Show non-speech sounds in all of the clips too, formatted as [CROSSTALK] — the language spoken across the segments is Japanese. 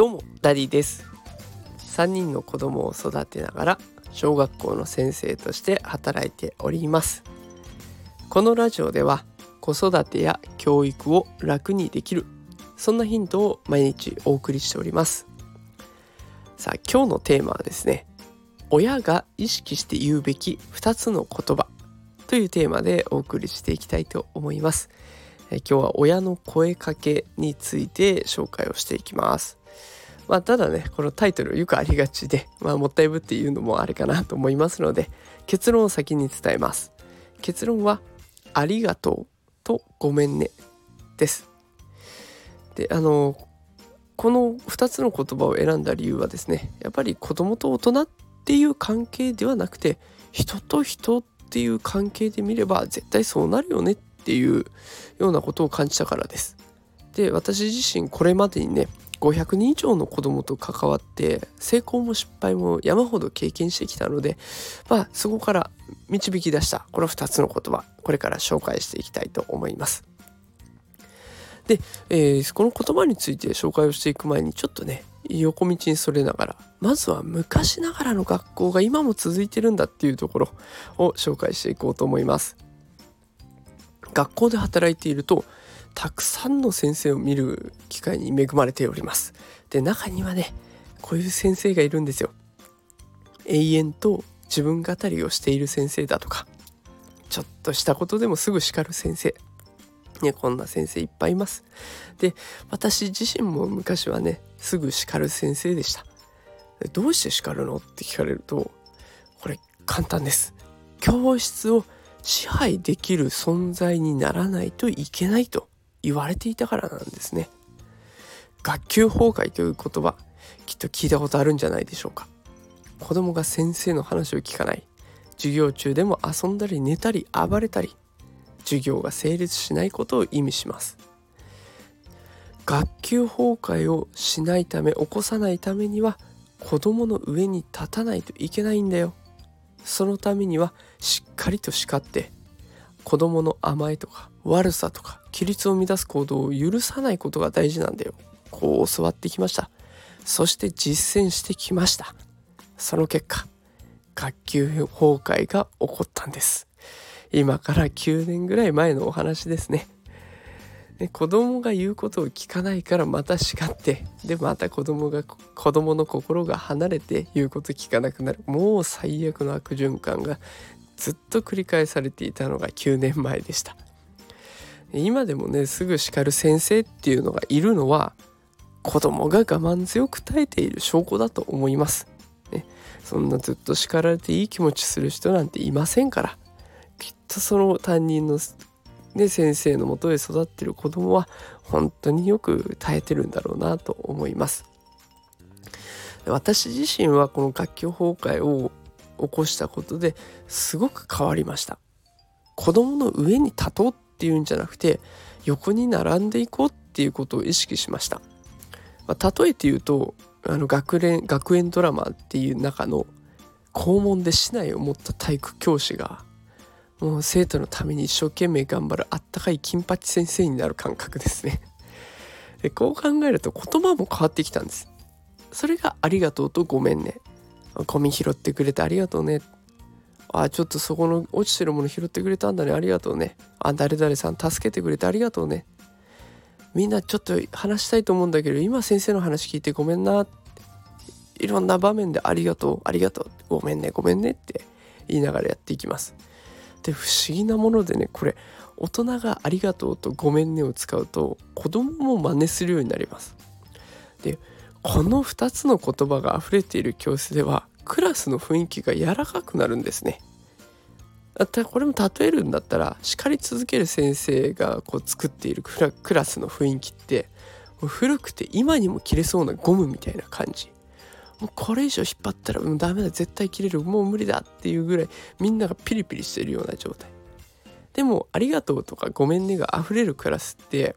どうもダディです。3人の子供を育てながら小学校の先生として働いております。このラジオでは子育てや教育を楽にできるそんなヒントを毎日お送りしております。さあ今日のテーマはですね親が意識して言うべき2つの言葉というテーマでお送りしていきたいと思います。え今日は親の声かけについて紹介をしていきます。まあただねこのタイトルよくありがちで [LAUGHS] まあもったいぶっていうのもあれかなと思いますので結論を先に伝えます。結論はありがとうとごめんね。です。であのこの2つの言葉を選んだ理由はですねやっぱり子供と大人っていう関係ではなくて人と人っていう関係で見れば絶対そうなるよねっていうようなことを感じたからです。で私自身これまでにね500人以上の子供と関わって成功も失敗も山ほど経験してきたのでまあそこから導き出したこの2つの言葉これから紹介していきたいと思います。で、えー、この言葉について紹介をしていく前にちょっとね横道にそれながらまずは昔ながらの学校が今も続いてるんだっていうところを紹介していこうと思います。学校で働いているとたくさんの先生を見る機会に恵まれております。で中にはねこういう先生がいるんですよ。永遠と自分語りをしている先生だとかちょっとしたことでもすぐ叱る先生。ねこんな先生いっぱいいます。で私自身も昔はねすぐ叱る先生でした。どうして叱るの？って聞かれるとこれ簡単です。教室を支配できる存在にならないといけないと。言われていたからなんですね。学級崩壊という言葉きっと聞いたことあるんじゃないでしょうか。子供が先生の話を聞かない授業中でも遊んだり寝たり暴れたり授業が成立しないことを意味します。学級崩壊をしないため起こさないためには子供の上に立たないといけないんだよそのためにはしっかりと叱って子供の甘えとか悪さとか規律を乱す行動を許さないことが大事なんだよ。こう教わってきました。そして実践してきました。その結果学級崩壊が起こったんです。今から9年ぐらい前のお話ですね。で子供が言うことを聞かないからまた叱ってでまた子供が子供の心が離れて言うこと聞かなくなる。もう最悪の悪循環がずっと繰り返されていたのが9年前でした。今でもねすぐ叱る先生っていうのがいるのは子供が我慢強く耐えている証拠だと思います、ね、そんなずっと叱られていい気持ちする人なんていませんから。きっとその担任ので先生のもとで育ってる子供は本当によく耐えてるんだろうなと思います。私自身はこの学級崩壊を起こしたことですごく変わりました。子供の上に立とうっていうんじゃなくて横に並んでいこうっていうことを意識しました、まあ、例えて言うとあの学連学園ドラマっていう中の校門で市内を持った体育教師がもう生徒のために一生懸命頑張るあったかい金八先生になる感覚ですね。でこう考えると言葉も変わってきたんです。それがありがとうとごめんね。ゴミ拾ってくれてありがとうね。あちょっとそこの落ちてるもの拾ってくれたんだね。ありがとうね。あ誰々さん助けてくれてありがとうね。みんなちょっと話したいと思うんだけど今先生の話聞いてごめんな。いろんな場面でありがとう。ありがとう。ごめんね。ごめんね。って言いながらやっていきます。で不思議なものでねこれ大人が「ありがとう」と「ごめんね」を使うと子供も真似するようになります。でこの2つの言葉が溢れている教室ではクラスの雰囲気が柔らかくなるんですね。だったらこれも例えるんだったら叱り続ける先生がこう作っているクラスの雰囲気って古くて今にも切れそうなゴムみたいな感じ。もうこれ以上引っ張ったらもうダメだ絶対切れるもう無理だっていうぐらいみんながピリピリしてるような状態。でも「ありがとう」とか「ごめんね」が溢れるクラスって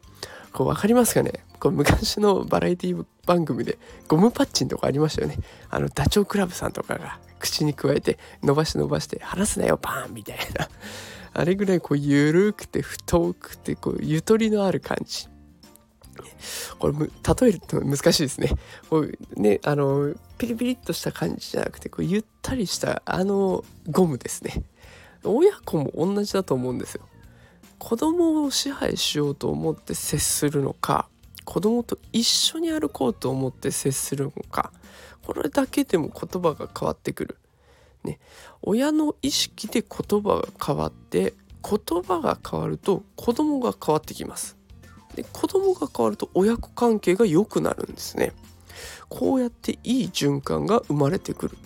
こう分かりますかね？こう昔のバラエティ番組でゴムパッチンとかありましたよねあのダチョウ倶楽部さんとかが口にくわえて伸ばして伸ばして「離すなよバーン!」みたいな [LAUGHS] あれぐらいこう緩くて太くてこうゆとりのある感じこれ例えると難しいですね。こうねあのピリピリっとした感じじゃなくてこうゆったりしたあのゴムですね。親子も同じだと思うんですよ。子供を支配しようと思って接するのか子供と一緒に歩こうと思って接するのかこれだけでも言葉が変わってくる。ね、親の意識で言葉が変わって言葉が変わると子供が変わってきます。で子供が変わると親子関係が良くなるんですね。こうやっていい循環が生まれてくる。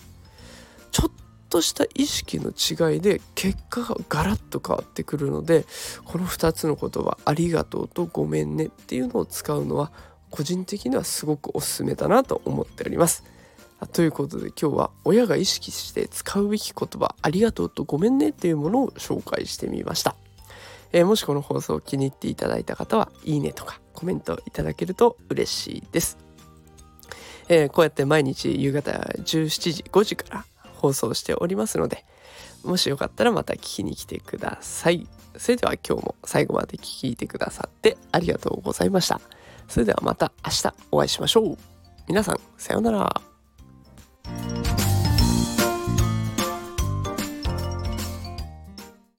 ちょっとした意識の違いで結果がガラッと変わってくるのでこの2つの言葉「ありがとう」と「ごめんね」っていうのを使うのは個人的にはすごくおすすめだなと思っております。ということで今日は親が意識して使うべき言葉「ありがとう」と「ごめんね」っていうものを紹介してみました。えー、もしこの放送を気に入っていただいた方はいいねとかコメントいただけると嬉しいです。えー、こうやって毎日夕方17時5時から放送しておりますのでもしよかったらまた聞きに来てください。それでは今日も最後まで聞いてくださってありがとうございました。それではまた明日お会いしましょう。皆さんさようなら。